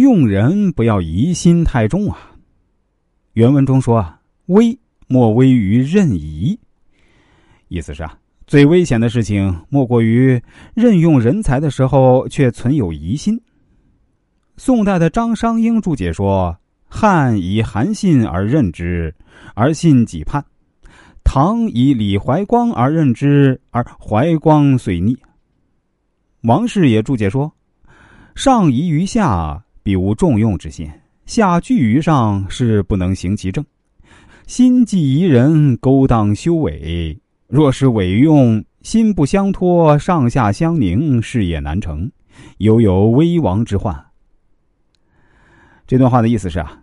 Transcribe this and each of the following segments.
用人不要疑心太重啊。原文中说啊，危莫危于任疑，意思是啊，最危险的事情莫过于任用人才的时候却存有疑心。宋代的张商英注解说：“汉以韩信而任之，而信己叛；唐以李怀光而任之，而怀光遂逆。”王氏也注解说：“上疑于下，必无重用之心；下惧于上，是不能行其政。心计疑人，勾当修伪。若是伪用，心不相托，上下相宁，事业难成，犹有危亡之患。”这段话的意思是啊，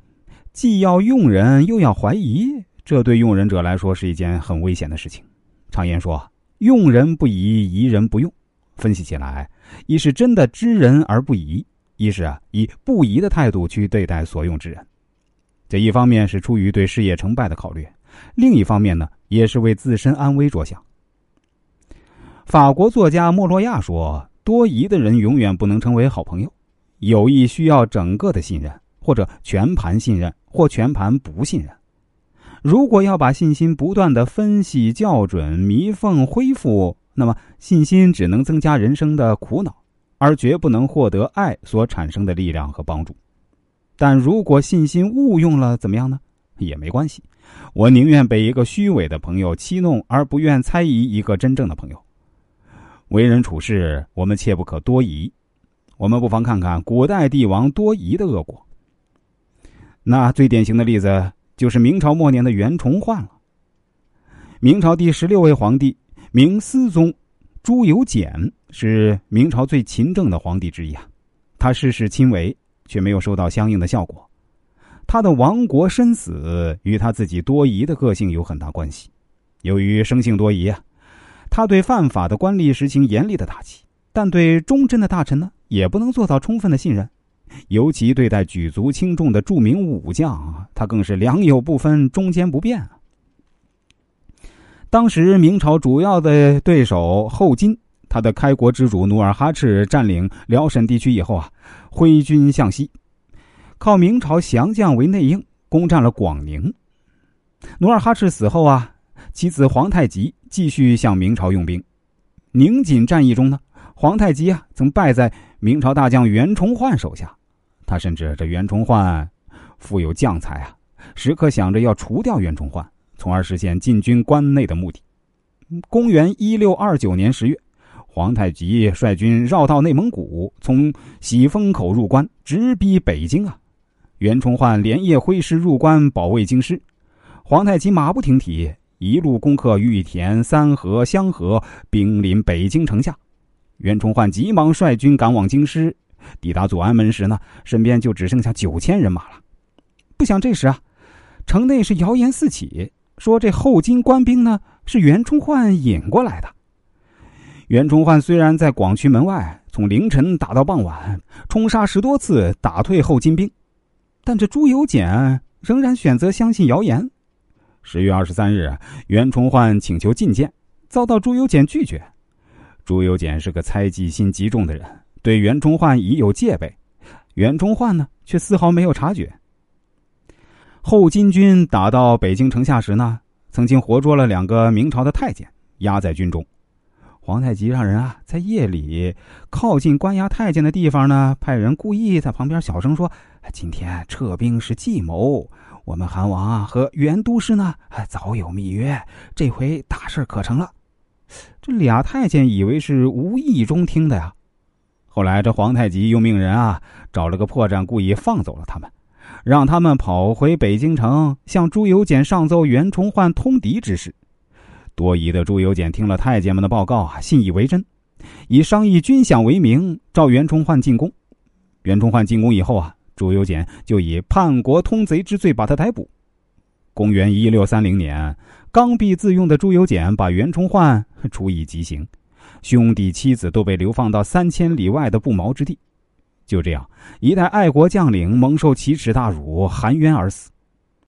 既要用人，又要怀疑，这对用人者来说是一件很危险的事情。常言说，用人不疑，疑人不用。分析起来，一是真的知人而不疑，一是啊以不疑的态度去对待所用之人。这一方面是出于对事业成败的考虑，另一方面呢，也是为自身安危着想。法国作家莫洛亚说：“多疑的人永远不能成为好朋友，友谊需要整个的信任。”或者全盘信任，或全盘不信任。如果要把信心不断的分析、校准、弥缝、恢复，那么信心只能增加人生的苦恼，而绝不能获得爱所产生的力量和帮助。但如果信心误用了，怎么样呢？也没关系。我宁愿被一个虚伪的朋友欺弄，而不愿猜疑一个真正的朋友。为人处事，我们切不可多疑。我们不妨看看古代帝王多疑的恶果。那最典型的例子就是明朝末年的袁崇焕了。明朝第十六位皇帝明思宗朱由检是明朝最勤政的皇帝之一啊，他事事亲为，却没有收到相应的效果。他的亡国身死与他自己多疑的个性有很大关系。由于生性多疑啊，他对犯法的官吏实行严厉的打击，但对忠贞的大臣呢，也不能做到充分的信任。尤其对待举足轻重的著名武将啊，他更是良莠不分、忠奸不变。当时明朝主要的对手后金，他的开国之主努尔哈赤占领辽沈地区以后啊，挥军向西，靠明朝降将为内应，攻占了广宁。努尔哈赤死后啊，其子皇太极继续向明朝用兵。宁锦战役中呢，皇太极啊曾败在明朝大将袁崇焕手下。他甚至这袁崇焕富有将才啊，时刻想着要除掉袁崇焕，从而实现进军关内的目的。公元一六二九年十月，皇太极率军绕道内蒙古，从喜峰口入关，直逼北京啊！袁崇焕连夜挥师入关保卫京师，皇太极马不停蹄，一路攻克玉田、三河、香河，兵临北京城下。袁崇焕急忙率军赶往京师。抵达左安门时呢，身边就只剩下九千人马了。不想这时啊，城内是谣言四起，说这后金官兵呢是袁崇焕引过来的。袁崇焕虽然在广渠门外从凌晨打到傍晚，冲杀十多次，打退后金兵，但这朱由检仍然选择相信谣言。十月二十三日，袁崇焕请求觐见，遭到朱由检拒绝。朱由检是个猜忌心极重的人。对袁崇焕已有戒备，袁崇焕呢却丝毫没有察觉。后金军打到北京城下时呢，曾经活捉了两个明朝的太监，压在军中。皇太极让人啊，在夜里靠近关押太监的地方呢，派人故意在旁边小声说：“今天撤兵是计谋，我们韩王啊和袁都师呢，早有密约，这回大事可成了。”这俩太监以为是无意中听的呀。后来，这皇太极又命人啊找了个破绽，故意放走了他们，让他们跑回北京城，向朱由检上奏袁崇焕通敌之事。多疑的朱由检听了太监们的报告啊，信以为真，以商议军饷为名，召袁崇焕进宫。袁崇焕进宫以后啊，朱由检就以叛国通贼之罪把他逮捕。公元一六三零年，刚愎自用的朱由检把袁崇焕处以极刑。兄弟妻子都被流放到三千里外的不毛之地，就这样，一代爱国将领蒙受奇耻大辱，含冤而死。